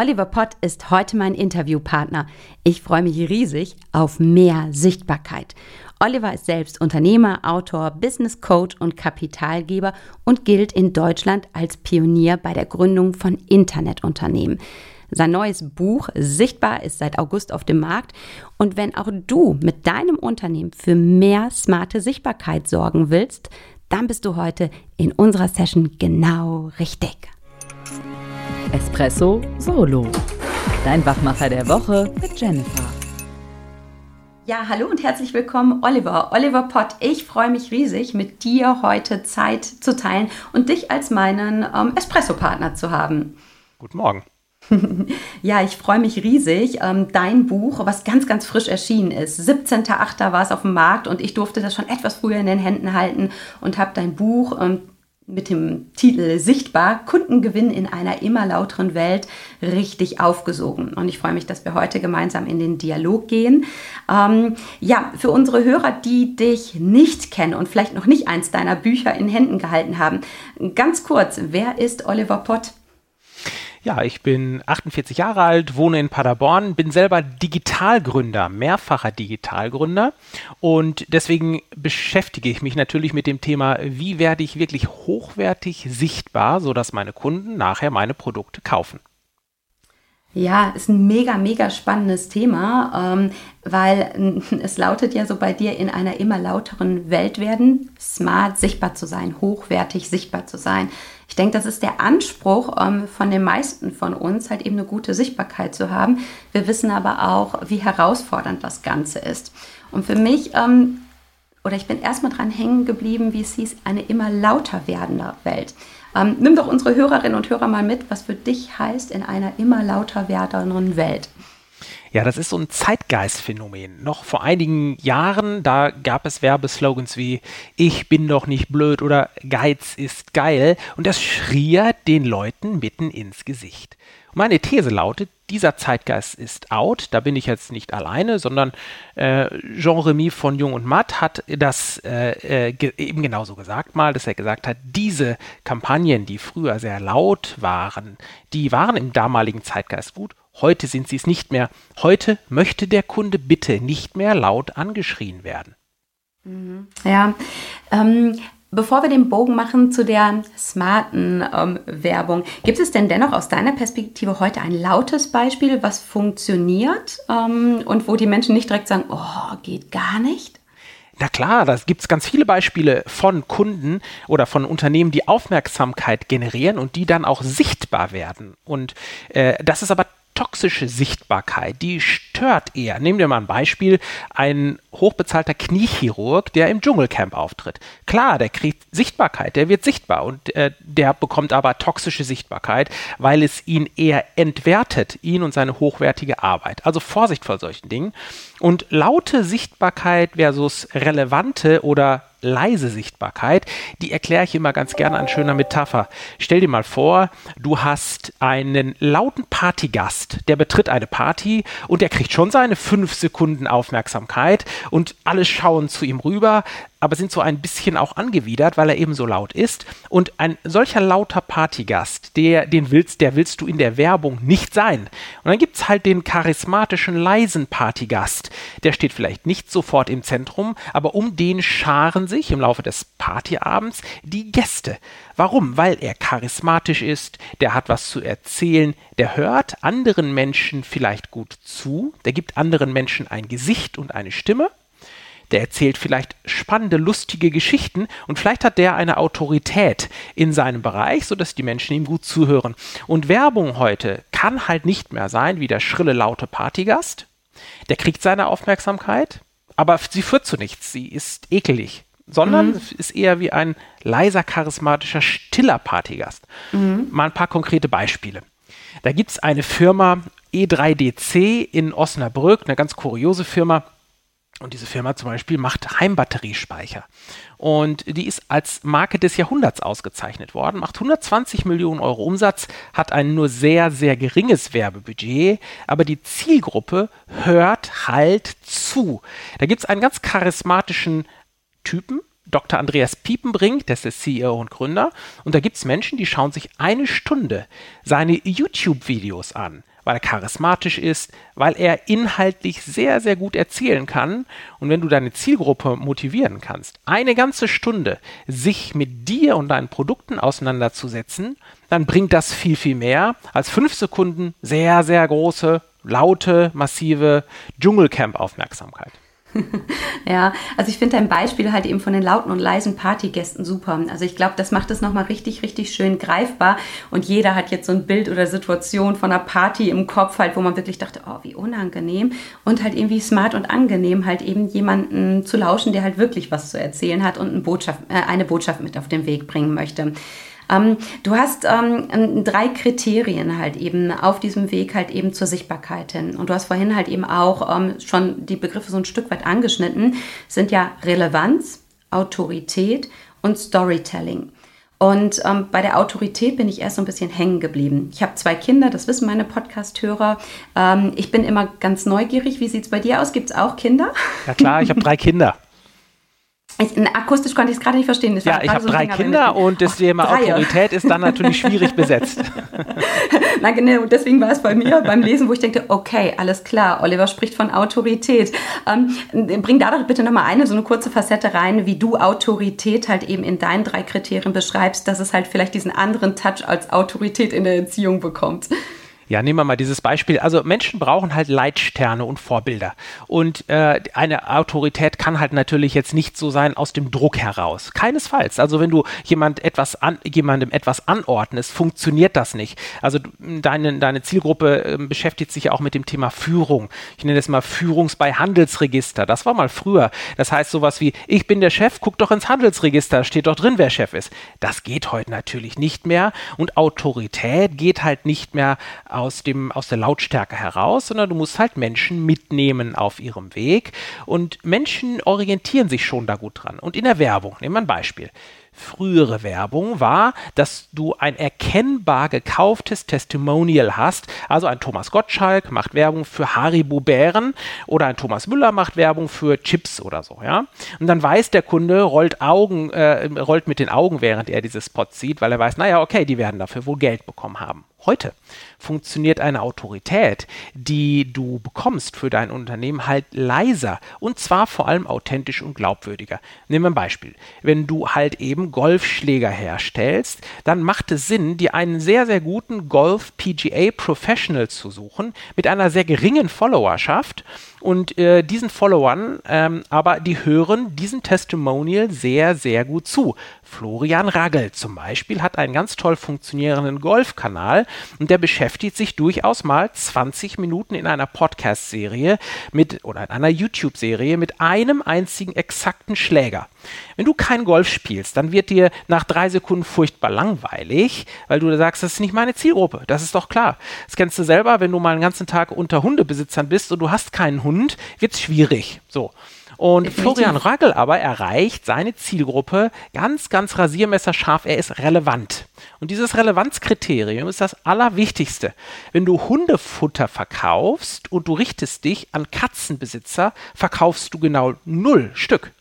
Oliver Pott ist heute mein Interviewpartner. Ich freue mich riesig auf mehr Sichtbarkeit. Oliver ist selbst Unternehmer, Autor, Business Coach und Kapitalgeber und gilt in Deutschland als Pionier bei der Gründung von Internetunternehmen. Sein neues Buch Sichtbar ist seit August auf dem Markt. Und wenn auch du mit deinem Unternehmen für mehr smarte Sichtbarkeit sorgen willst, dann bist du heute in unserer Session genau richtig. Espresso Solo. Dein Wachmacher der Woche mit Jennifer. Ja, hallo und herzlich willkommen, Oliver. Oliver Pott, ich freue mich riesig, mit dir heute Zeit zu teilen und dich als meinen ähm, Espresso-Partner zu haben. Guten Morgen. ja, ich freue mich riesig. Ähm, dein Buch, was ganz, ganz frisch erschienen ist. 17.8. war es auf dem Markt und ich durfte das schon etwas früher in den Händen halten und habe dein Buch ähm, mit dem Titel Sichtbar, Kundengewinn in einer immer lauteren Welt richtig aufgesogen. Und ich freue mich, dass wir heute gemeinsam in den Dialog gehen. Ähm, ja, für unsere Hörer, die dich nicht kennen und vielleicht noch nicht eins deiner Bücher in Händen gehalten haben, ganz kurz, wer ist Oliver Pott? Ja, ich bin 48 Jahre alt, wohne in Paderborn, bin selber Digitalgründer, mehrfacher Digitalgründer und deswegen beschäftige ich mich natürlich mit dem Thema, wie werde ich wirklich hochwertig sichtbar, sodass meine Kunden nachher meine Produkte kaufen. Ja, ist ein mega, mega spannendes Thema, ähm, weil es lautet ja so bei dir in einer immer lauteren Welt werden, smart sichtbar zu sein, hochwertig sichtbar zu sein. Ich denke, das ist der Anspruch ähm, von den meisten von uns, halt eben eine gute Sichtbarkeit zu haben. Wir wissen aber auch, wie herausfordernd das Ganze ist. Und für mich, ähm, oder ich bin erstmal dran hängen geblieben, wie es hieß, eine immer lauter werdende Welt. Ähm, nimm doch unsere Hörerinnen und Hörer mal mit, was für dich heißt in einer immer lauter werdenden Welt. Ja, das ist so ein Zeitgeistphänomen. Noch vor einigen Jahren, da gab es Werbeslogans wie Ich bin doch nicht blöd oder Geiz ist geil und das schrie den Leuten mitten ins Gesicht. Meine These lautet, dieser Zeitgeist ist out. Da bin ich jetzt nicht alleine, sondern äh, Jean Remy von Jung und Matt hat das äh, äh, ge eben genauso gesagt mal, dass er gesagt hat, diese Kampagnen, die früher sehr laut waren, die waren im damaligen Zeitgeist gut. Heute sind sie es nicht mehr. Heute möchte der Kunde bitte nicht mehr laut angeschrien werden. Mhm. Ja, ähm, Bevor wir den Bogen machen zu der smarten ähm, Werbung, gibt es denn dennoch aus deiner Perspektive heute ein lautes Beispiel, was funktioniert ähm, und wo die Menschen nicht direkt sagen, oh, geht gar nicht? Na klar, da gibt es ganz viele Beispiele von Kunden oder von Unternehmen, die Aufmerksamkeit generieren und die dann auch sichtbar werden. Und äh, das ist aber toxische Sichtbarkeit, die stört eher. Nehmen wir mal ein Beispiel, ein hochbezahlter Kniechirurg, der im Dschungelcamp auftritt. Klar, der kriegt Sichtbarkeit, der wird sichtbar und äh, der bekommt aber toxische Sichtbarkeit, weil es ihn eher entwertet, ihn und seine hochwertige Arbeit. Also Vorsicht vor solchen Dingen. Und laute Sichtbarkeit versus relevante oder leise Sichtbarkeit, die erkläre ich immer ganz gerne an schöner Metapher. Stell dir mal vor, du hast einen lauten Partygast, der betritt eine Party und der kriegt schon seine fünf Sekunden Aufmerksamkeit und alle schauen zu ihm rüber, aber sind so ein bisschen auch angewidert, weil er eben so laut ist. Und ein solcher lauter Partygast, der, den willst, der willst du in der Werbung nicht sein. Und dann gibt es halt den charismatischen, leisen Partygast. Der steht vielleicht nicht sofort im Zentrum, aber um den scharen sich im Laufe des Partyabends die Gäste. Warum? Weil er charismatisch ist, der hat was zu erzählen, der hört anderen Menschen vielleicht gut zu, der gibt anderen Menschen ein Gesicht und eine Stimme der erzählt vielleicht spannende, lustige Geschichten und vielleicht hat der eine Autorität in seinem Bereich, sodass die Menschen ihm gut zuhören. Und Werbung heute kann halt nicht mehr sein wie der schrille, laute Partygast. Der kriegt seine Aufmerksamkeit, aber sie führt zu nichts. Sie ist ekelig sondern mhm. ist eher wie ein leiser, charismatischer, stiller Partygast. Mhm. Mal ein paar konkrete Beispiele. Da gibt es eine Firma E3DC in Osnabrück, eine ganz kuriose Firma. Und diese Firma zum Beispiel macht Heimbatteriespeicher. Und die ist als Marke des Jahrhunderts ausgezeichnet worden, macht 120 Millionen Euro Umsatz, hat ein nur sehr, sehr geringes Werbebudget, aber die Zielgruppe hört halt zu. Da gibt es einen ganz charismatischen Typen, Dr. Andreas Piepenbrink, das ist CEO und Gründer. Und da gibt es Menschen, die schauen sich eine Stunde seine YouTube-Videos an weil er charismatisch ist, weil er inhaltlich sehr, sehr gut erzählen kann. Und wenn du deine Zielgruppe motivieren kannst, eine ganze Stunde sich mit dir und deinen Produkten auseinanderzusetzen, dann bringt das viel, viel mehr als fünf Sekunden sehr, sehr große, laute, massive Dschungelcamp-Aufmerksamkeit. ja, also ich finde dein Beispiel halt eben von den lauten und leisen Partygästen super. Also ich glaube, das macht es nochmal richtig, richtig schön greifbar und jeder hat jetzt so ein Bild oder Situation von einer Party im Kopf halt, wo man wirklich dachte, oh, wie unangenehm und halt irgendwie smart und angenehm halt eben jemanden zu lauschen, der halt wirklich was zu erzählen hat und eine Botschaft, äh, eine Botschaft mit auf den Weg bringen möchte. Ähm, du hast ähm, drei Kriterien halt eben auf diesem Weg halt eben zur Sichtbarkeit hin. Und du hast vorhin halt eben auch ähm, schon die Begriffe so ein Stück weit angeschnitten, sind ja Relevanz, Autorität und Storytelling. Und ähm, bei der Autorität bin ich erst so ein bisschen hängen geblieben. Ich habe zwei Kinder, das wissen meine Podcast-Hörer. Ähm, ich bin immer ganz neugierig. Wie sieht es bei dir aus? Gibt es auch Kinder? Ja klar, ich habe drei Kinder. Ich, akustisch konnte ich es gerade nicht verstehen. Das ja, ich habe so drei Kinder und das Thema Autorität ist dann natürlich schwierig besetzt. Na genau, deswegen war es bei mir beim Lesen, wo ich denke, okay, alles klar, Oliver spricht von Autorität. Ähm, bring da doch bitte nochmal eine, so eine kurze Facette rein, wie du Autorität halt eben in deinen drei Kriterien beschreibst, dass es halt vielleicht diesen anderen Touch als Autorität in der Erziehung bekommt. Ja, nehmen wir mal dieses Beispiel. Also Menschen brauchen halt Leitsterne und Vorbilder. Und äh, eine Autorität kann halt natürlich jetzt nicht so sein aus dem Druck heraus. Keinesfalls. Also wenn du jemand etwas an, jemandem etwas anordnest, funktioniert das nicht. Also deine, deine Zielgruppe äh, beschäftigt sich ja auch mit dem Thema Führung. Ich nenne das mal Führungs bei Handelsregister. Das war mal früher. Das heißt sowas wie, ich bin der Chef, guck doch ins Handelsregister, steht doch drin, wer Chef ist. Das geht heute natürlich nicht mehr. Und Autorität geht halt nicht mehr aus, dem, aus der Lautstärke heraus, sondern du musst halt Menschen mitnehmen auf ihrem Weg. Und Menschen orientieren sich schon da gut dran. Und in der Werbung, nehmen wir ein Beispiel frühere Werbung war, dass du ein erkennbar gekauftes Testimonial hast. Also ein Thomas Gottschalk macht Werbung für Haribo Bären oder ein Thomas Müller macht Werbung für Chips oder so, ja. Und dann weiß der Kunde, rollt Augen, äh, rollt mit den Augen, während er dieses Spot sieht, weil er weiß, naja, okay, die werden dafür wohl Geld bekommen haben. Heute funktioniert eine Autorität, die du bekommst für dein Unternehmen halt leiser und zwar vor allem authentisch und glaubwürdiger. Nehmen wir ein Beispiel. Wenn du halt eben Golfschläger herstellst, dann macht es Sinn, dir einen sehr, sehr guten Golf PGA Professional zu suchen mit einer sehr geringen Followerschaft und äh, diesen Followern, ähm, aber die hören diesen Testimonial sehr, sehr gut zu. Florian Raggel zum Beispiel hat einen ganz toll funktionierenden Golfkanal und der beschäftigt sich durchaus mal 20 Minuten in einer Podcast-Serie mit oder in einer YouTube-Serie mit einem einzigen exakten Schläger. Wenn du kein Golf spielst, dann wird dir nach drei Sekunden furchtbar langweilig, weil du sagst, das ist nicht meine Zielgruppe. Das ist doch klar. Das kennst du selber, wenn du mal einen ganzen Tag unter Hundebesitzern bist und du hast keinen Hund, wird es schwierig. So. Und Definitiv. Florian Raggel aber erreicht seine Zielgruppe ganz, ganz rasiermesserscharf. Er ist relevant. Und dieses Relevanzkriterium ist das Allerwichtigste. Wenn du Hundefutter verkaufst und du richtest dich an Katzenbesitzer, verkaufst du genau null Stück.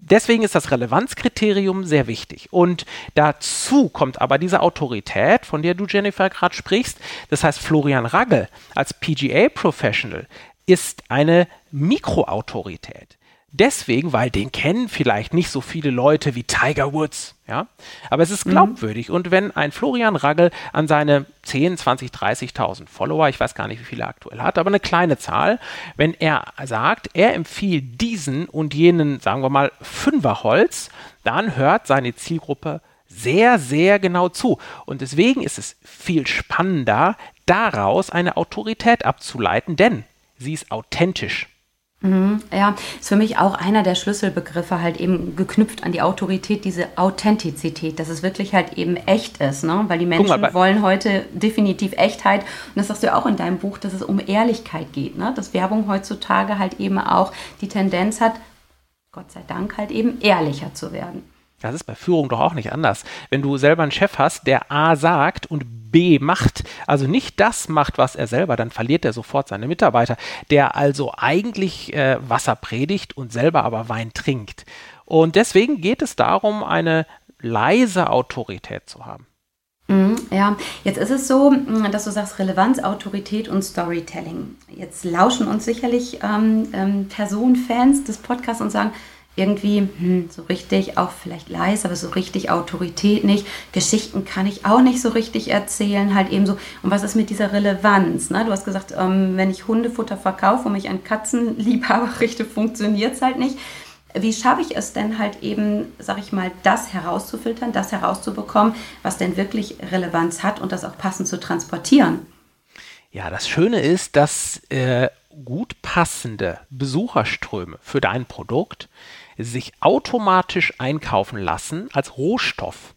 Deswegen ist das Relevanzkriterium sehr wichtig. Und dazu kommt aber diese Autorität, von der du, Jennifer, gerade sprichst. Das heißt, Florian Raggel als PGA-Professional ist eine Mikroautorität. Deswegen, weil den kennen vielleicht nicht so viele Leute wie Tiger Woods, ja. Aber es ist mhm. glaubwürdig. Mhm. Und wenn ein Florian Raggel an seine 10, 20, 30.000 Follower, ich weiß gar nicht, wie viele er aktuell hat, aber eine kleine Zahl, wenn er sagt, er empfiehlt diesen und jenen, sagen wir mal, Fünferholz, dann hört seine Zielgruppe sehr, sehr genau zu. Und deswegen ist es viel spannender, daraus eine Autorität abzuleiten, denn sie ist authentisch. Mhm, ja, ist für mich auch einer der Schlüsselbegriffe halt eben geknüpft an die Autorität, diese Authentizität, dass es wirklich halt eben echt ist, ne? Weil die Menschen mal, wollen heute definitiv Echtheit und das sagst du ja auch in deinem Buch, dass es um Ehrlichkeit geht, ne? Dass Werbung heutzutage halt eben auch die Tendenz hat, Gott sei Dank halt eben ehrlicher zu werden. Das ist bei Führung doch auch nicht anders. Wenn du selber einen Chef hast, der A sagt und B macht, also nicht das macht, was er selber, dann verliert er sofort seine Mitarbeiter, der also eigentlich äh, Wasser predigt und selber aber Wein trinkt. Und deswegen geht es darum, eine leise Autorität zu haben. Mhm, ja, jetzt ist es so, mm, dass du sagst Relevanz, Autorität und Storytelling. Jetzt lauschen uns sicherlich ähm, ähm, Personenfans des Podcasts und sagen, irgendwie hm, so richtig, auch vielleicht leise, aber so richtig Autorität nicht. Geschichten kann ich auch nicht so richtig erzählen, halt eben so. Und was ist mit dieser Relevanz? Ne? Du hast gesagt, ähm, wenn ich Hundefutter verkaufe und mich an Katzenliebhaber richte, funktioniert es halt nicht. Wie schaffe ich es denn halt eben, sag ich mal, das herauszufiltern, das herauszubekommen, was denn wirklich Relevanz hat und das auch passend zu transportieren? Ja, das Schöne ist, dass äh, gut passende Besucherströme für dein Produkt sich automatisch einkaufen lassen als Rohstoff.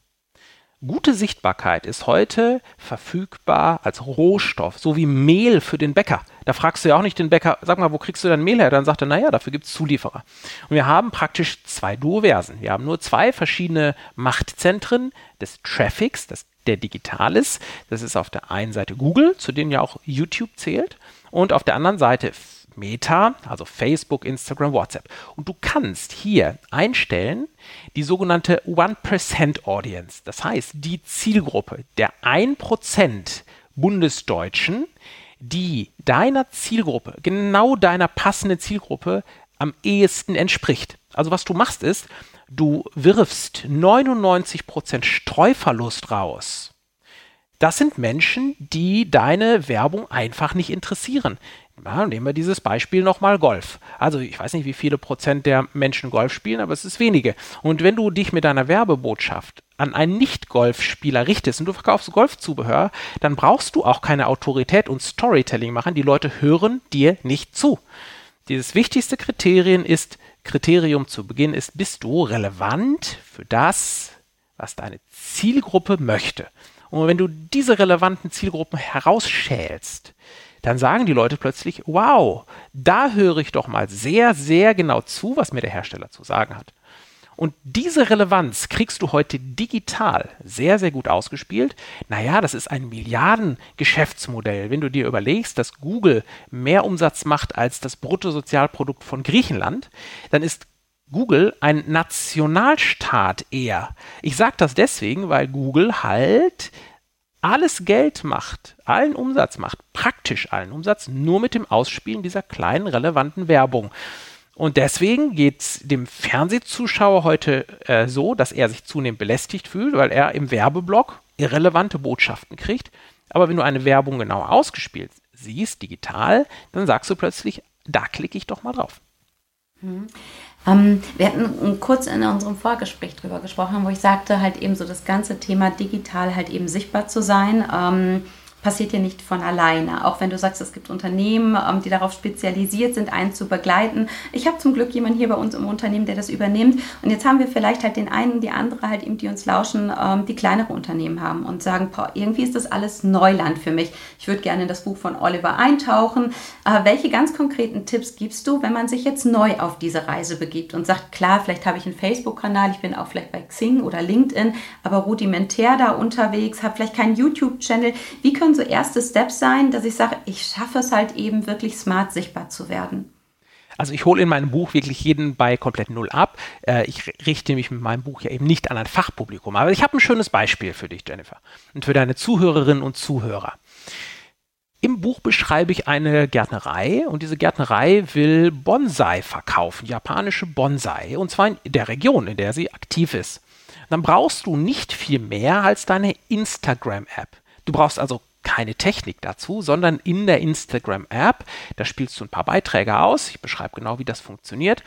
Gute Sichtbarkeit ist heute verfügbar als Rohstoff, so wie Mehl für den Bäcker. Da fragst du ja auch nicht den Bäcker, sag mal, wo kriegst du dein Mehl her? Dann sagt er, naja, dafür gibt es Zulieferer. Und wir haben praktisch zwei Duoversen. Wir haben nur zwei verschiedene Machtzentren des Traffics, das, der digital ist. Das ist auf der einen Seite Google, zu dem ja auch YouTube zählt, und auf der anderen Seite Meta, also Facebook, Instagram, WhatsApp. Und du kannst hier einstellen die sogenannte 1% Audience. Das heißt, die Zielgruppe der 1% Bundesdeutschen, die deiner Zielgruppe, genau deiner passenden Zielgruppe am ehesten entspricht. Also was du machst ist, du wirfst 99% Streuverlust raus. Das sind Menschen, die deine Werbung einfach nicht interessieren. Ja, nehmen wir dieses Beispiel nochmal Golf. Also ich weiß nicht, wie viele Prozent der Menschen Golf spielen, aber es ist wenige. Und wenn du dich mit deiner Werbebotschaft an einen Nicht-Golfspieler richtest und du verkaufst Golfzubehör, dann brauchst du auch keine Autorität und Storytelling machen. Die Leute hören dir nicht zu. Dieses wichtigste Kriterium ist, Kriterium zu Beginn ist, bist du relevant für das, was deine Zielgruppe möchte. Und wenn du diese relevanten Zielgruppen herausschälst, dann sagen die Leute plötzlich, wow, da höre ich doch mal sehr, sehr genau zu, was mir der Hersteller zu sagen hat. Und diese Relevanz kriegst du heute digital sehr, sehr gut ausgespielt. Naja, das ist ein Milliardengeschäftsmodell. Wenn du dir überlegst, dass Google mehr Umsatz macht als das Bruttosozialprodukt von Griechenland, dann ist Google ein Nationalstaat eher. Ich sage das deswegen, weil Google halt alles Geld macht, allen Umsatz macht, praktisch allen Umsatz, nur mit dem Ausspielen dieser kleinen relevanten Werbung. Und deswegen geht es dem Fernsehzuschauer heute äh, so, dass er sich zunehmend belästigt fühlt, weil er im Werbeblock irrelevante Botschaften kriegt. Aber wenn du eine Werbung genau ausgespielt siehst, digital, dann sagst du plötzlich, da klicke ich doch mal drauf. Mhm. Ähm, wir hatten kurz in unserem Vorgespräch drüber gesprochen, wo ich sagte, halt eben so das ganze Thema digital halt eben sichtbar zu sein. Ähm, passiert ja nicht von alleine. Auch wenn du sagst, es gibt Unternehmen, ähm, die darauf spezialisiert sind, einen zu begleiten. Ich habe zum Glück jemanden hier bei uns im Unternehmen, der das übernimmt. Und jetzt haben wir vielleicht halt den einen, die andere halt eben, die uns lauschen, ähm, die kleinere Unternehmen haben und sagen, boah, irgendwie ist das alles Neuland für mich. Ich würde gerne in das Buch von Oliver eintauchen. Äh, welche ganz konkreten Tipps gibst du, wenn man sich jetzt neu auf diese Reise begibt und sagt, klar, vielleicht habe ich einen Facebook-Kanal, ich bin auch vielleicht bei Xing oder LinkedIn, aber rudimentär da unterwegs, habe vielleicht keinen YouTube-Channel. Wie können können so erste Steps sein, dass ich sage, ich schaffe es halt eben wirklich smart sichtbar zu werden? Also ich hole in meinem Buch wirklich jeden bei komplett null ab. Äh, ich richte mich mit meinem Buch ja eben nicht an ein Fachpublikum. Aber ich habe ein schönes Beispiel für dich, Jennifer. Und für deine Zuhörerinnen und Zuhörer. Im Buch beschreibe ich eine Gärtnerei und diese Gärtnerei will Bonsai verkaufen, japanische Bonsai, und zwar in der Region, in der sie aktiv ist. Dann brauchst du nicht viel mehr als deine Instagram-App. Du brauchst also keine Technik dazu, sondern in der Instagram-App, da spielst du ein paar Beiträge aus. Ich beschreibe genau, wie das funktioniert.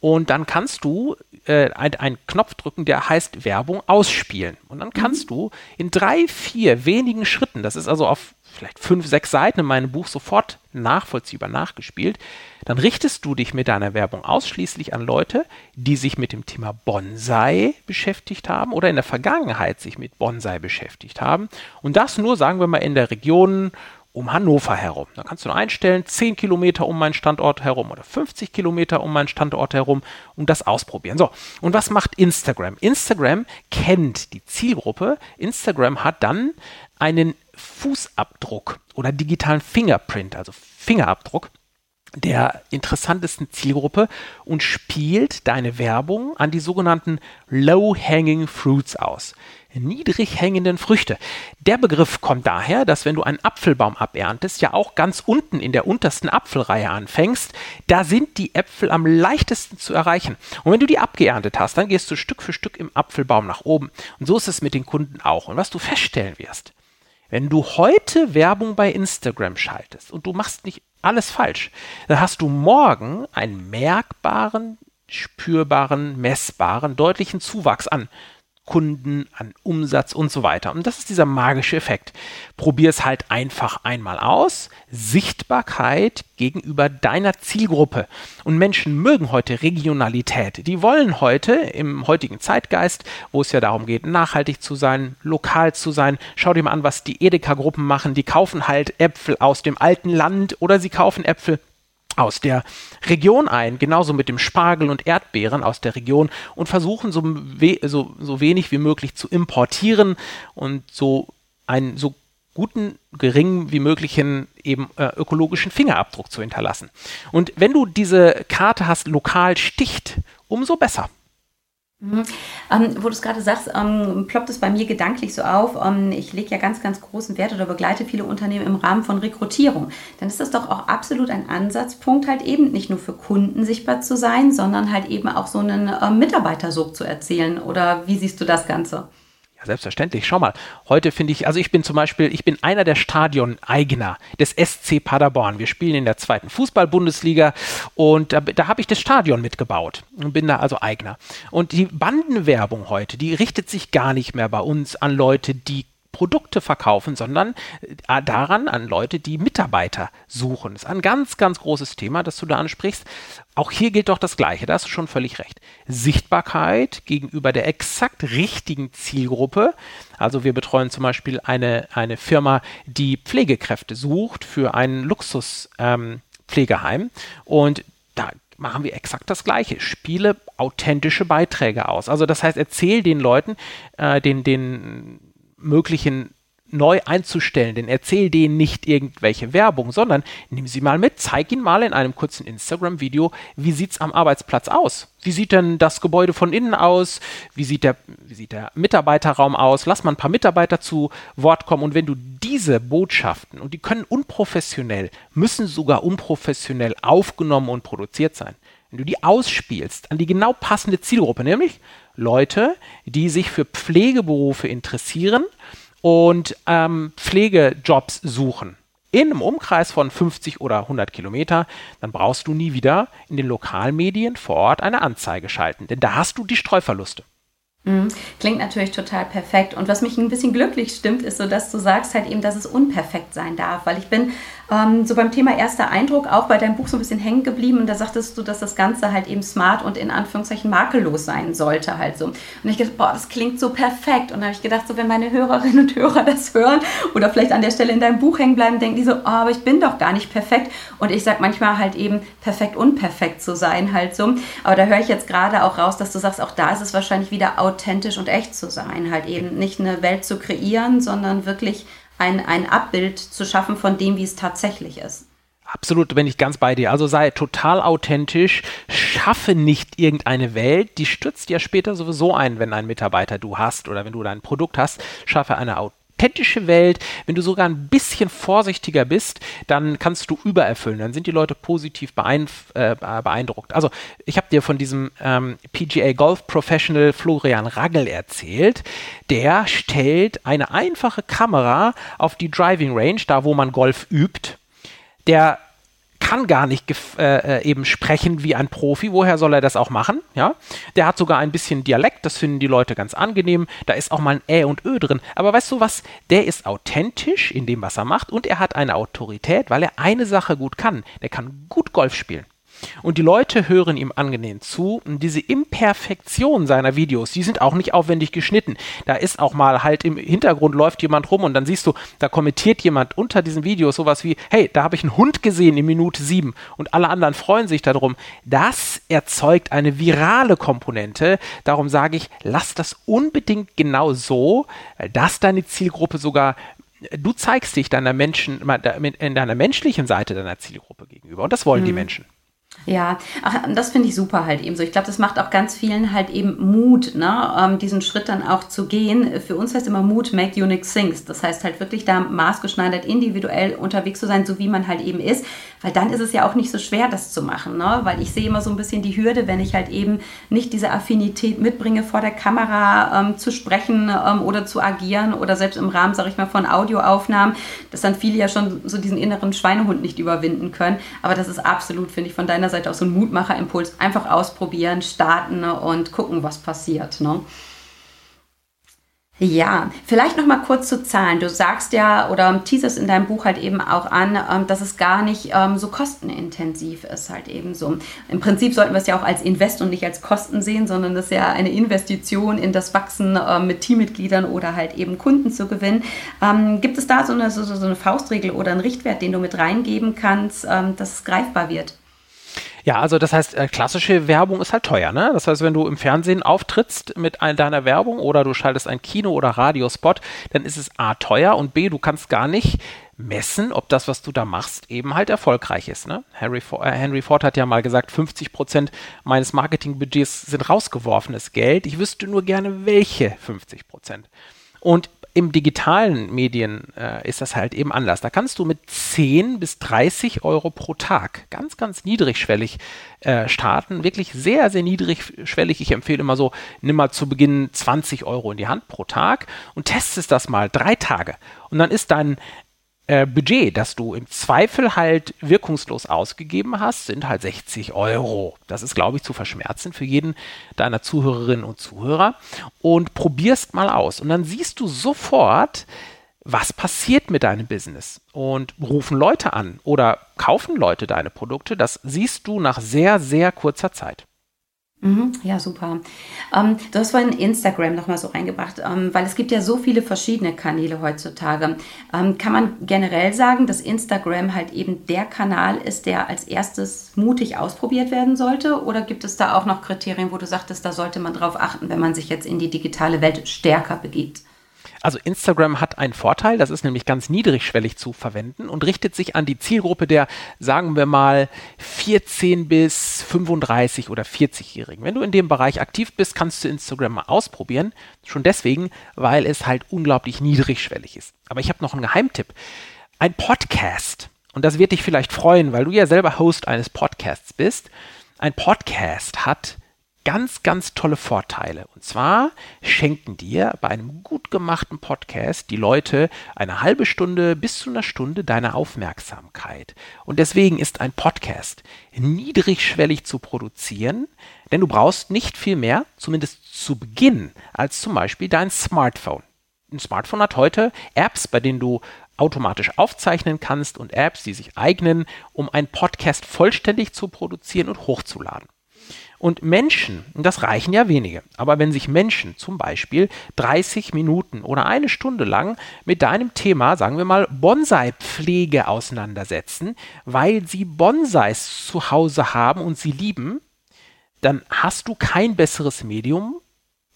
Und dann kannst du äh, einen Knopf drücken, der heißt Werbung ausspielen. Und dann kannst mhm. du in drei, vier wenigen Schritten, das ist also auf vielleicht fünf, sechs Seiten in meinem Buch sofort nachvollziehbar nachgespielt, dann richtest du dich mit deiner Werbung ausschließlich an Leute, die sich mit dem Thema Bonsai beschäftigt haben oder in der Vergangenheit sich mit Bonsai beschäftigt haben. Und das nur, sagen wir mal, in der Region um Hannover herum. Da kannst du nur einstellen, 10 Kilometer um meinen Standort herum oder 50 Kilometer um meinen Standort herum und das ausprobieren. So, und was macht Instagram? Instagram kennt die Zielgruppe. Instagram hat dann einen Fußabdruck oder digitalen Fingerprint, also Fingerabdruck der interessantesten Zielgruppe und spielt deine Werbung an die sogenannten Low-Hanging Fruits aus niedrig hängenden Früchte. Der Begriff kommt daher, dass wenn du einen Apfelbaum aberntest, ja auch ganz unten in der untersten Apfelreihe anfängst, da sind die Äpfel am leichtesten zu erreichen. Und wenn du die abgeerntet hast, dann gehst du Stück für Stück im Apfelbaum nach oben. Und so ist es mit den Kunden auch. Und was du feststellen wirst, wenn du heute Werbung bei Instagram schaltest und du machst nicht alles falsch, dann hast du morgen einen merkbaren, spürbaren, messbaren, deutlichen Zuwachs an Kunden, an Umsatz und so weiter. Und das ist dieser magische Effekt. Probier es halt einfach einmal aus. Sichtbarkeit gegenüber deiner Zielgruppe. Und Menschen mögen heute Regionalität. Die wollen heute im heutigen Zeitgeist, wo es ja darum geht, nachhaltig zu sein, lokal zu sein. Schau dir mal an, was die Edeka-Gruppen machen. Die kaufen halt Äpfel aus dem alten Land oder sie kaufen Äpfel aus der Region ein, genauso mit dem Spargel und Erdbeeren aus der Region und versuchen so, we so, so wenig wie möglich zu importieren und so einen so guten, geringen wie möglichen eben äh, ökologischen Fingerabdruck zu hinterlassen. Und wenn du diese Karte hast, lokal sticht, umso besser. Mhm. Ähm, wo du es gerade sagst, ähm, ploppt es bei mir gedanklich so auf. Ähm, ich lege ja ganz, ganz großen Wert oder begleite viele Unternehmen im Rahmen von Rekrutierung. Dann ist das doch auch absolut ein Ansatzpunkt, halt eben nicht nur für Kunden sichtbar zu sein, sondern halt eben auch so einen äh, Mitarbeitersog zu erzählen. Oder wie siehst du das Ganze? Selbstverständlich. Schau mal, heute finde ich, also ich bin zum Beispiel, ich bin einer der Stadioneigner des SC Paderborn. Wir spielen in der zweiten Fußball-Bundesliga und da, da habe ich das Stadion mitgebaut und bin da also Eigner. Und die Bandenwerbung heute, die richtet sich gar nicht mehr bei uns an Leute, die Produkte verkaufen, sondern äh, daran an Leute, die Mitarbeiter suchen. Das ist ein ganz, ganz großes Thema, das du da ansprichst. Auch hier gilt doch das Gleiche, da hast du schon völlig recht. Sichtbarkeit gegenüber der exakt richtigen Zielgruppe. Also wir betreuen zum Beispiel eine, eine Firma, die Pflegekräfte sucht für ein Luxuspflegeheim. Ähm, und da machen wir exakt das Gleiche. Spiele authentische Beiträge aus. Also das heißt, erzähl den Leuten, äh, den, den möglichen neu einzustellen, denn erzähl denen nicht irgendwelche Werbung, sondern nimm sie mal mit, zeig ihnen mal in einem kurzen Instagram-Video, wie sieht es am Arbeitsplatz aus? Wie sieht denn das Gebäude von innen aus? Wie sieht, der, wie sieht der Mitarbeiterraum aus? Lass mal ein paar Mitarbeiter zu Wort kommen und wenn du diese Botschaften, und die können unprofessionell, müssen sogar unprofessionell aufgenommen und produziert sein, wenn du die ausspielst an die genau passende Zielgruppe, nämlich Leute, die sich für Pflegeberufe interessieren und ähm, Pflegejobs suchen, in einem Umkreis von 50 oder 100 Kilometer, dann brauchst du nie wieder in den Lokalmedien vor Ort eine Anzeige schalten, denn da hast du die Streuverluste. Mhm. Klingt natürlich total perfekt. Und was mich ein bisschen glücklich stimmt, ist so, dass du sagst halt eben, dass es unperfekt sein darf. Weil ich bin so beim Thema erster Eindruck auch bei deinem Buch so ein bisschen hängen geblieben. Und da sagtest du, dass das Ganze halt eben smart und in Anführungszeichen makellos sein sollte halt so. Und ich gedacht, boah, das klingt so perfekt. Und da habe ich gedacht, so wenn meine Hörerinnen und Hörer das hören oder vielleicht an der Stelle in deinem Buch hängen bleiben, denken die so, oh, aber ich bin doch gar nicht perfekt. Und ich sage manchmal halt eben perfekt unperfekt zu sein halt so. Aber da höre ich jetzt gerade auch raus, dass du sagst, auch da ist es wahrscheinlich wieder authentisch und echt zu sein. Halt eben nicht eine Welt zu kreieren, sondern wirklich ein, ein Abbild zu schaffen von dem, wie es tatsächlich ist. Absolut, bin ich ganz bei dir. Also sei total authentisch, schaffe nicht irgendeine Welt, die stürzt ja später sowieso ein, wenn ein Mitarbeiter du hast oder wenn du dein Produkt hast. Schaffe eine authentische Welt. Wenn du sogar ein bisschen vorsichtiger bist, dann kannst du übererfüllen. Dann sind die Leute positiv äh, beeindruckt. Also ich habe dir von diesem ähm, PGA Golf Professional Florian Raggel erzählt. Der stellt eine einfache Kamera auf die Driving Range, da wo man Golf übt. Der kann gar nicht äh, äh, eben sprechen wie ein Profi. Woher soll er das auch machen? Ja, der hat sogar ein bisschen Dialekt. Das finden die Leute ganz angenehm. Da ist auch mal ein Ä und Ö drin. Aber weißt du was? Der ist authentisch in dem, was er macht und er hat eine Autorität, weil er eine Sache gut kann. Der kann gut Golf spielen. Und die Leute hören ihm angenehm zu. Und diese Imperfektion seiner Videos, die sind auch nicht aufwendig geschnitten. Da ist auch mal halt im Hintergrund läuft jemand rum und dann siehst du, da kommentiert jemand unter diesen Videos sowas wie, hey, da habe ich einen Hund gesehen in Minute sieben und alle anderen freuen sich darum. Das erzeugt eine virale Komponente. Darum sage ich, lass das unbedingt genau so, dass deine Zielgruppe sogar du zeigst dich deiner Menschen, in deiner menschlichen Seite deiner Zielgruppe gegenüber. Und das wollen mhm. die Menschen. Ja, ach, das finde ich super halt eben so. Ich glaube, das macht auch ganz vielen halt eben Mut, ne, ähm, diesen Schritt dann auch zu gehen. Für uns heißt immer Mut, make unique things. Das heißt halt wirklich da maßgeschneidert individuell unterwegs zu sein, so wie man halt eben ist. Weil dann ist es ja auch nicht so schwer, das zu machen. Ne? Weil ich sehe immer so ein bisschen die Hürde, wenn ich halt eben nicht diese Affinität mitbringe, vor der Kamera ähm, zu sprechen ähm, oder zu agieren oder selbst im Rahmen, sage ich mal, von Audioaufnahmen, dass dann viele ja schon so diesen inneren Schweinehund nicht überwinden können. Aber das ist absolut, finde ich, von deiner Seite auch so ein Mutmacherimpuls. Einfach ausprobieren, starten ne, und gucken, was passiert. Ne? Ja, vielleicht noch mal kurz zu Zahlen. Du sagst ja oder teaserst in deinem Buch halt eben auch an, ähm, dass es gar nicht ähm, so kostenintensiv ist, halt eben so. Im Prinzip sollten wir es ja auch als Invest und nicht als Kosten sehen, sondern das ist ja eine Investition in das Wachsen ähm, mit Teammitgliedern oder halt eben Kunden zu gewinnen. gibt es da so eine, so, so eine Faustregel oder einen Richtwert, den du mit reingeben kannst, dass es greifbar wird? Ja, also das heißt, äh, klassische Werbung ist halt teuer, ne? Das heißt, wenn du im Fernsehen auftrittst mit deiner Werbung oder du schaltest ein Kino- oder Radiospot, dann ist es A teuer und B, du kannst gar nicht messen, ob das, was du da machst, eben halt erfolgreich ist. Ne? Henry, äh, Henry Ford hat ja mal gesagt, 50 Prozent meines Marketingbudgets sind rausgeworfenes Geld. Ich wüsste nur gerne, welche 50 Prozent. Und im digitalen Medien äh, ist das halt eben anders. Da kannst du mit 10 bis 30 Euro pro Tag ganz, ganz niedrigschwellig äh, starten. Wirklich sehr, sehr niedrigschwellig. Ich empfehle immer so, nimm mal zu Beginn 20 Euro in die Hand pro Tag und testest das mal drei Tage. Und dann ist dein äh, Budget, das du im Zweifel halt wirkungslos ausgegeben hast, sind halt 60 Euro. Das ist, glaube ich, zu verschmerzen für jeden deiner Zuhörerinnen und Zuhörer. Und probierst mal aus. Und dann siehst du sofort, was passiert mit deinem Business? Und rufen Leute an oder kaufen Leute deine Produkte? Das siehst du nach sehr, sehr kurzer Zeit. Mhm, ja, super. Ähm, du hast vorhin Instagram nochmal so reingebracht, ähm, weil es gibt ja so viele verschiedene Kanäle heutzutage. Ähm, kann man generell sagen, dass Instagram halt eben der Kanal ist, der als erstes mutig ausprobiert werden sollte? Oder gibt es da auch noch Kriterien, wo du sagtest, da sollte man drauf achten, wenn man sich jetzt in die digitale Welt stärker begibt? Also Instagram hat einen Vorteil, das ist nämlich ganz niedrigschwellig zu verwenden und richtet sich an die Zielgruppe der, sagen wir mal, 14 bis 35 oder 40-Jährigen. Wenn du in dem Bereich aktiv bist, kannst du Instagram mal ausprobieren. Schon deswegen, weil es halt unglaublich niedrigschwellig ist. Aber ich habe noch einen Geheimtipp. Ein Podcast. Und das wird dich vielleicht freuen, weil du ja selber Host eines Podcasts bist. Ein Podcast hat ganz, ganz tolle Vorteile. Und zwar schenken dir bei einem gut gemachten Podcast die Leute eine halbe Stunde bis zu einer Stunde deine Aufmerksamkeit. Und deswegen ist ein Podcast niedrigschwellig zu produzieren, denn du brauchst nicht viel mehr, zumindest zu Beginn, als zum Beispiel dein Smartphone. Ein Smartphone hat heute Apps, bei denen du automatisch aufzeichnen kannst und Apps, die sich eignen, um einen Podcast vollständig zu produzieren und hochzuladen. Und Menschen, das reichen ja wenige, aber wenn sich Menschen zum Beispiel 30 Minuten oder eine Stunde lang mit deinem Thema, sagen wir mal, Bonsai-Pflege auseinandersetzen, weil sie Bonsais zu Hause haben und sie lieben, dann hast du kein besseres Medium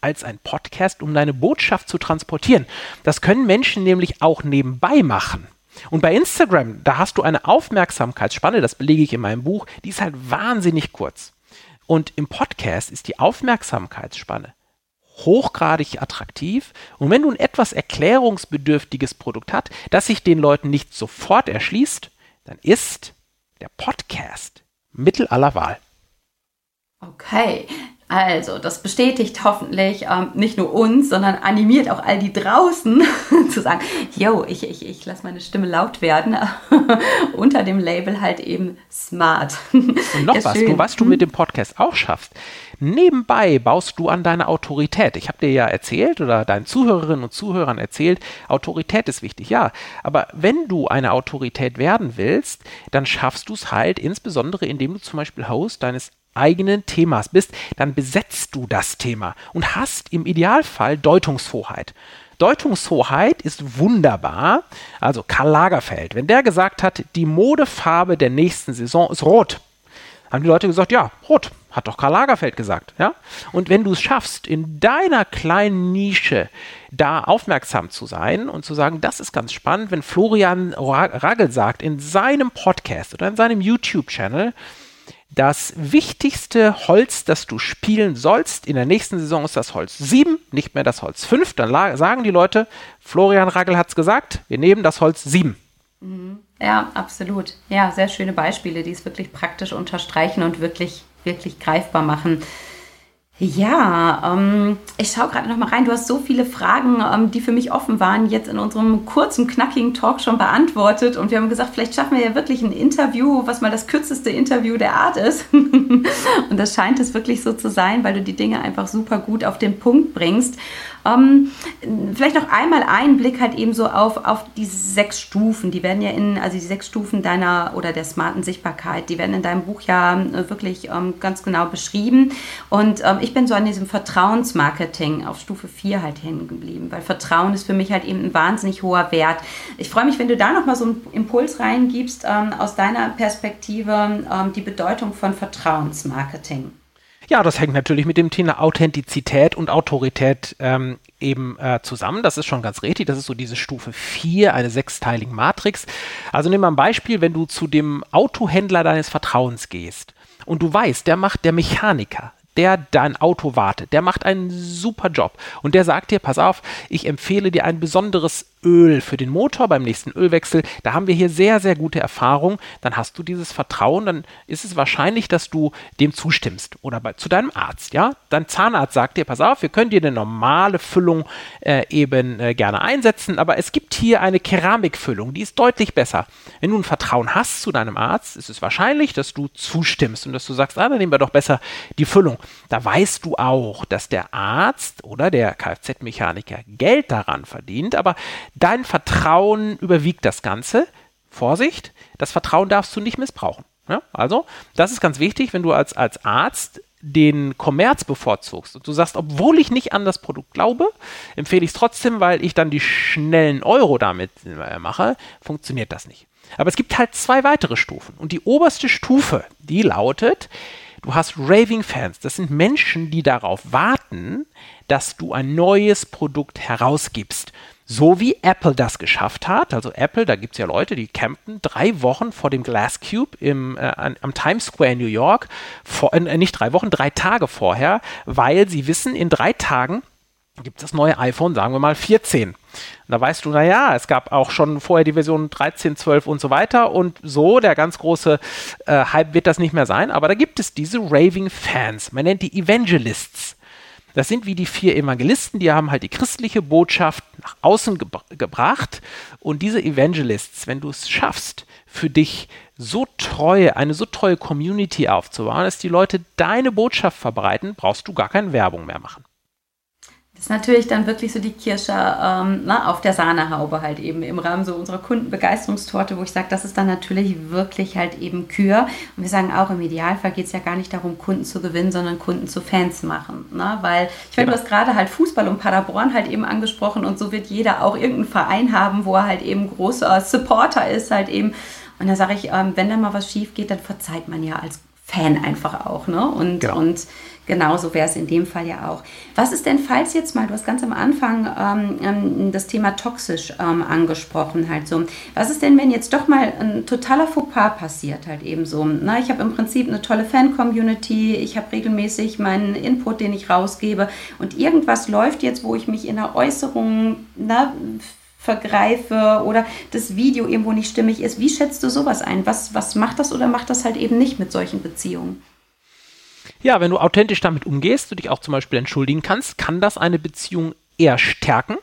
als ein Podcast, um deine Botschaft zu transportieren. Das können Menschen nämlich auch nebenbei machen. Und bei Instagram, da hast du eine Aufmerksamkeitsspanne, das belege ich in meinem Buch, die ist halt wahnsinnig kurz. Und im Podcast ist die Aufmerksamkeitsspanne hochgradig attraktiv. Und wenn du ein etwas erklärungsbedürftiges Produkt hast, das sich den Leuten nicht sofort erschließt, dann ist der Podcast Mittel aller Wahl. Okay, Also, das bestätigt hoffentlich ähm, nicht nur uns, sondern animiert auch all die draußen zu sagen, yo, ich, ich, ich lasse meine Stimme laut werden, unter dem Label halt eben smart. Und noch ja, was, schön. du, was du mit dem Podcast auch schaffst. Nebenbei baust du an deine Autorität. Ich habe dir ja erzählt oder deinen Zuhörerinnen und Zuhörern erzählt, Autorität ist wichtig, ja. Aber wenn du eine Autorität werden willst, dann schaffst du es halt insbesondere, indem du zum Beispiel Host deines eigenen Themas bist, dann besetzt du das Thema und hast im Idealfall Deutungshoheit. Deutungshoheit ist wunderbar. Also Karl Lagerfeld, wenn der gesagt hat, die Modefarbe der nächsten Saison ist rot, haben die Leute gesagt, ja, rot, hat doch Karl Lagerfeld gesagt, ja? Und wenn du es schaffst, in deiner kleinen Nische da aufmerksam zu sein und zu sagen, das ist ganz spannend, wenn Florian Ragel sagt in seinem Podcast oder in seinem YouTube-Channel, das wichtigste Holz, das du spielen sollst, in der nächsten Saison ist das Holz 7, nicht mehr das Holz 5. Dann sagen die Leute, Florian Ragel hat es gesagt, wir nehmen das Holz 7. Mhm. Ja, absolut. Ja, sehr schöne Beispiele, die es wirklich praktisch unterstreichen und wirklich, wirklich greifbar machen. Ja, ähm, ich schaue gerade noch mal rein. Du hast so viele Fragen, ähm, die für mich offen waren, jetzt in unserem kurzen, knackigen Talk schon beantwortet. Und wir haben gesagt, vielleicht schaffen wir ja wirklich ein Interview, was mal das kürzeste Interview der Art ist. und das scheint es wirklich so zu sein, weil du die Dinge einfach super gut auf den Punkt bringst. Ähm, vielleicht noch einmal einen Blick halt eben so auf, auf die sechs Stufen. Die werden ja in, also die sechs Stufen deiner oder der smarten Sichtbarkeit, die werden in deinem Buch ja äh, wirklich ähm, ganz genau beschrieben. Und ähm, ich bin so an diesem Vertrauensmarketing auf Stufe 4 halt hängen geblieben, weil Vertrauen ist für mich halt eben ein wahnsinnig hoher Wert. Ich freue mich, wenn du da nochmal so einen Impuls reingibst ähm, aus deiner Perspektive, ähm, die Bedeutung von Vertrauensmarketing. Ja, das hängt natürlich mit dem Thema Authentizität und Autorität ähm, eben äh, zusammen. Das ist schon ganz richtig. Das ist so diese Stufe 4, eine sechsteilige Matrix. Also nimm mal ein Beispiel, wenn du zu dem Autohändler deines Vertrauens gehst und du weißt, der macht der Mechaniker, der dein Auto wartet, der macht einen super Job und der sagt dir, pass auf, ich empfehle dir ein besonderes Öl für den Motor beim nächsten Ölwechsel. Da haben wir hier sehr, sehr gute Erfahrungen. Dann hast du dieses Vertrauen, dann ist es wahrscheinlich, dass du dem zustimmst. Oder bei, zu deinem Arzt, ja? Dein Zahnarzt sagt dir, pass auf, wir können dir eine normale Füllung äh, eben äh, gerne einsetzen, aber es gibt hier eine Keramikfüllung, die ist deutlich besser. Wenn du ein Vertrauen hast zu deinem Arzt, ist es wahrscheinlich, dass du zustimmst und dass du sagst, ah, dann nehmen wir doch besser die Füllung. Da weißt du auch, dass der Arzt oder der Kfz-Mechaniker Geld daran verdient, aber Dein Vertrauen überwiegt das Ganze. Vorsicht, das Vertrauen darfst du nicht missbrauchen. Ja? Also, das ist ganz wichtig, wenn du als, als Arzt den Kommerz bevorzugst und du sagst, obwohl ich nicht an das Produkt glaube, empfehle ich es trotzdem, weil ich dann die schnellen Euro damit äh, mache, funktioniert das nicht. Aber es gibt halt zwei weitere Stufen. Und die oberste Stufe, die lautet, du hast Raving-Fans. Das sind Menschen, die darauf warten, dass du ein neues Produkt herausgibst. So wie Apple das geschafft hat. Also Apple, da gibt es ja Leute, die campen drei Wochen vor dem Glass Cube im, äh, am Times Square in New York, vor, äh, nicht drei Wochen, drei Tage vorher, weil sie wissen, in drei Tagen gibt es das neue iPhone, sagen wir mal 14. Und da weißt du, naja, es gab auch schon vorher die Version 13, 12 und so weiter und so, der ganz große äh, Hype wird das nicht mehr sein, aber da gibt es diese Raving Fans, man nennt die Evangelists. Das sind wie die vier Evangelisten, die haben halt die christliche Botschaft nach außen ge gebracht. Und diese Evangelists, wenn du es schaffst, für dich so treue, eine so treue Community aufzubauen, dass die Leute deine Botschaft verbreiten, brauchst du gar keine Werbung mehr machen. Das ist natürlich dann wirklich so die Kirsche ähm, na, auf der Sahnehaube halt eben im Rahmen so unserer Kundenbegeisterungstorte, wo ich sage, das ist dann natürlich wirklich halt eben Kür. Und wir sagen auch, im Idealfall geht es ja gar nicht darum, Kunden zu gewinnen, sondern Kunden zu Fans machen. Ne? Weil ich finde, genau. du hast gerade halt Fußball und Paderborn halt eben angesprochen und so wird jeder auch irgendeinen Verein haben, wo er halt eben großer Supporter ist halt eben. Und da sage ich, ähm, wenn da mal was schief geht, dann verzeiht man ja als Fan einfach auch. Ne? Und, genau. und genauso wäre es in dem Fall ja auch. Was ist denn, falls jetzt mal, du hast ganz am Anfang ähm, ähm, das Thema toxisch ähm, angesprochen, halt so. Was ist denn, wenn jetzt doch mal ein totaler Fauxpas passiert, halt eben so? Na, ich habe im Prinzip eine tolle Fan-Community, ich habe regelmäßig meinen Input, den ich rausgebe und irgendwas läuft jetzt, wo ich mich in der Äußerung, na, vergreife oder das Video irgendwo nicht stimmig ist. Wie schätzt du sowas ein? Was, was macht das oder macht das halt eben nicht mit solchen Beziehungen? Ja, wenn du authentisch damit umgehst, du dich auch zum Beispiel entschuldigen kannst, kann das eine Beziehung eher stärken.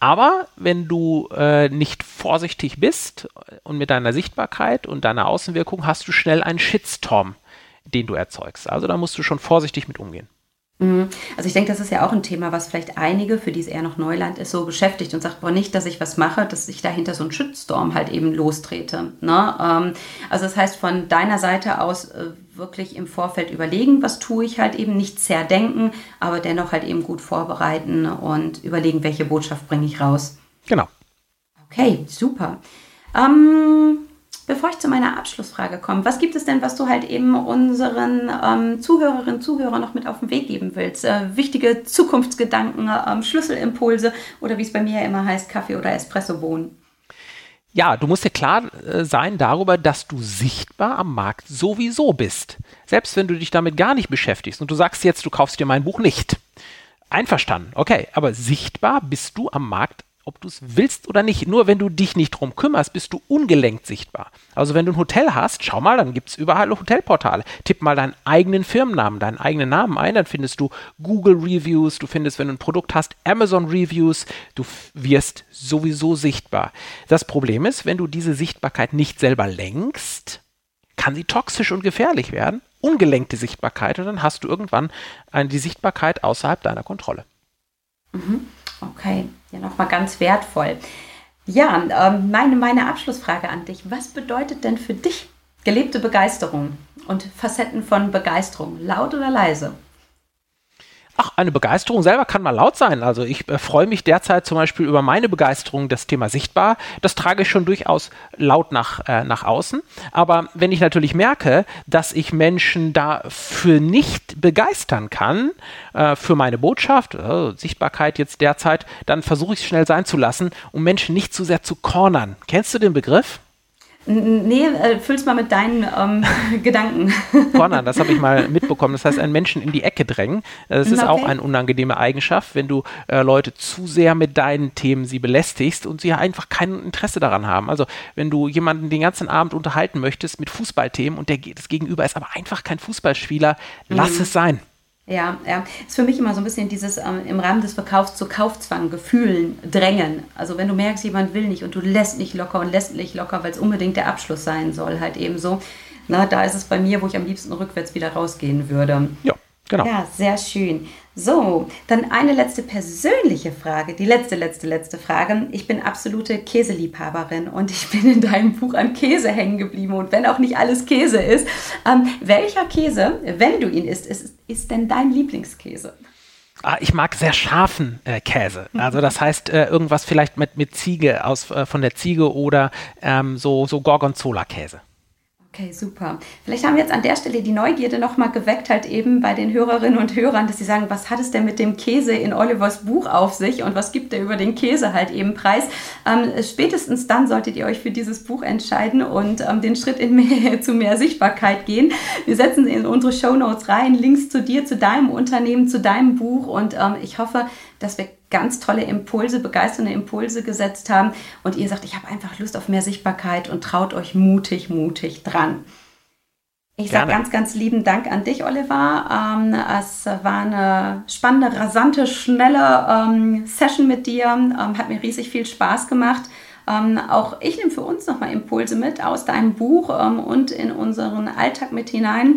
Aber wenn du äh, nicht vorsichtig bist und mit deiner Sichtbarkeit und deiner Außenwirkung hast du schnell einen Shitstorm, den du erzeugst. Also da musst du schon vorsichtig mit umgehen. Mhm. Also ich denke, das ist ja auch ein Thema, was vielleicht einige, für die es eher noch Neuland ist, so beschäftigt und sagt, boah, nicht, dass ich was mache, dass ich dahinter so einen Shitstorm halt eben lostrete. Ne? Ähm, also das heißt, von deiner Seite aus äh, wirklich im Vorfeld überlegen, was tue ich halt eben, nicht zerdenken, aber dennoch halt eben gut vorbereiten und überlegen, welche Botschaft bringe ich raus. Genau. Okay, super. Ähm, Bevor ich zu meiner Abschlussfrage komme, was gibt es denn, was du halt eben unseren ähm, Zuhörerinnen und Zuhörern noch mit auf den Weg geben willst? Äh, wichtige Zukunftsgedanken, ähm, Schlüsselimpulse oder wie es bei mir ja immer heißt, Kaffee oder Espressobohnen? Ja, du musst dir klar äh, sein darüber, dass du sichtbar am Markt sowieso bist. Selbst wenn du dich damit gar nicht beschäftigst und du sagst jetzt, du kaufst dir mein Buch nicht. Einverstanden, okay, aber sichtbar bist du am Markt ob du es willst oder nicht. Nur wenn du dich nicht drum kümmerst, bist du ungelenkt sichtbar. Also wenn du ein Hotel hast, schau mal, dann gibt es überall Hotelportale. Tipp mal deinen eigenen Firmennamen, deinen eigenen Namen ein, dann findest du Google Reviews, du findest, wenn du ein Produkt hast, Amazon Reviews, du wirst sowieso sichtbar. Das Problem ist, wenn du diese Sichtbarkeit nicht selber lenkst, kann sie toxisch und gefährlich werden. Ungelenkte Sichtbarkeit und dann hast du irgendwann eine, die Sichtbarkeit außerhalb deiner Kontrolle. Mhm. Okay, ja nochmal ganz wertvoll. Ja, ähm, meine, meine Abschlussfrage an dich. Was bedeutet denn für dich gelebte Begeisterung und Facetten von Begeisterung, laut oder leise? Ach, eine Begeisterung selber kann mal laut sein. Also ich äh, freue mich derzeit zum Beispiel über meine Begeisterung, das Thema sichtbar. Das trage ich schon durchaus laut nach, äh, nach außen. Aber wenn ich natürlich merke, dass ich Menschen dafür nicht begeistern kann, äh, für meine Botschaft, äh, Sichtbarkeit jetzt derzeit, dann versuche ich es schnell sein zu lassen, um Menschen nicht zu sehr zu cornern. Kennst du den Begriff? Nee, äh, füll's mal mit deinen ähm, Gedanken. Cornern, das habe ich mal mitbekommen. Das heißt, einen Menschen in die Ecke drängen. Das ist okay. auch eine unangenehme Eigenschaft, wenn du äh, Leute zu sehr mit deinen Themen sie belästigst und sie einfach kein Interesse daran haben. Also, wenn du jemanden den ganzen Abend unterhalten möchtest mit Fußballthemen und der, das Gegenüber ist aber einfach kein Fußballspieler, lass mhm. es sein. Ja, ja. Ist für mich immer so ein bisschen dieses ähm, im Rahmen des Verkaufs zu Kaufzwang, Gefühlen drängen. Also wenn du merkst, jemand will nicht und du lässt nicht locker und lässt nicht locker, weil es unbedingt der Abschluss sein soll, halt eben so. Na, da ist es bei mir, wo ich am liebsten rückwärts wieder rausgehen würde. Ja. Genau. Ja, sehr schön. So, dann eine letzte persönliche Frage, die letzte, letzte, letzte Frage. Ich bin absolute Käseliebhaberin und ich bin in deinem Buch an Käse hängen geblieben. Und wenn auch nicht alles Käse ist, ähm, welcher Käse, wenn du ihn isst, ist, ist denn dein Lieblingskäse? Ah, ich mag sehr scharfen äh, Käse. Also das heißt äh, irgendwas vielleicht mit, mit Ziege aus, äh, von der Ziege oder ähm, so, so Gorgonzola-Käse. Okay, super. Vielleicht haben wir jetzt an der Stelle die Neugierde nochmal geweckt, halt eben bei den Hörerinnen und Hörern, dass sie sagen, was hat es denn mit dem Käse in Olivers Buch auf sich und was gibt er über den Käse halt eben preis? Ähm, spätestens dann solltet ihr euch für dieses Buch entscheiden und ähm, den Schritt mehr, zu mehr Sichtbarkeit gehen. Wir setzen in unsere Show Notes rein, Links zu dir, zu deinem Unternehmen, zu deinem Buch und ähm, ich hoffe, dass wir ganz tolle Impulse, begeisternde Impulse gesetzt haben und ihr sagt, ich habe einfach Lust auf mehr Sichtbarkeit und traut euch mutig, mutig dran. Ich sage ganz, ganz lieben Dank an dich, Oliver. Ähm, es war eine spannende, rasante, schnelle ähm, Session mit dir. Ähm, hat mir riesig viel Spaß gemacht. Ähm, auch ich nehme für uns nochmal Impulse mit aus deinem Buch ähm, und in unseren Alltag mit hinein.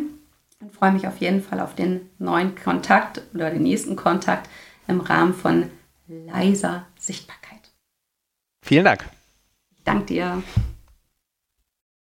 Und freue mich auf jeden Fall auf den neuen Kontakt oder den nächsten Kontakt im Rahmen von leiser Sichtbarkeit. Vielen Dank. Ich danke dir.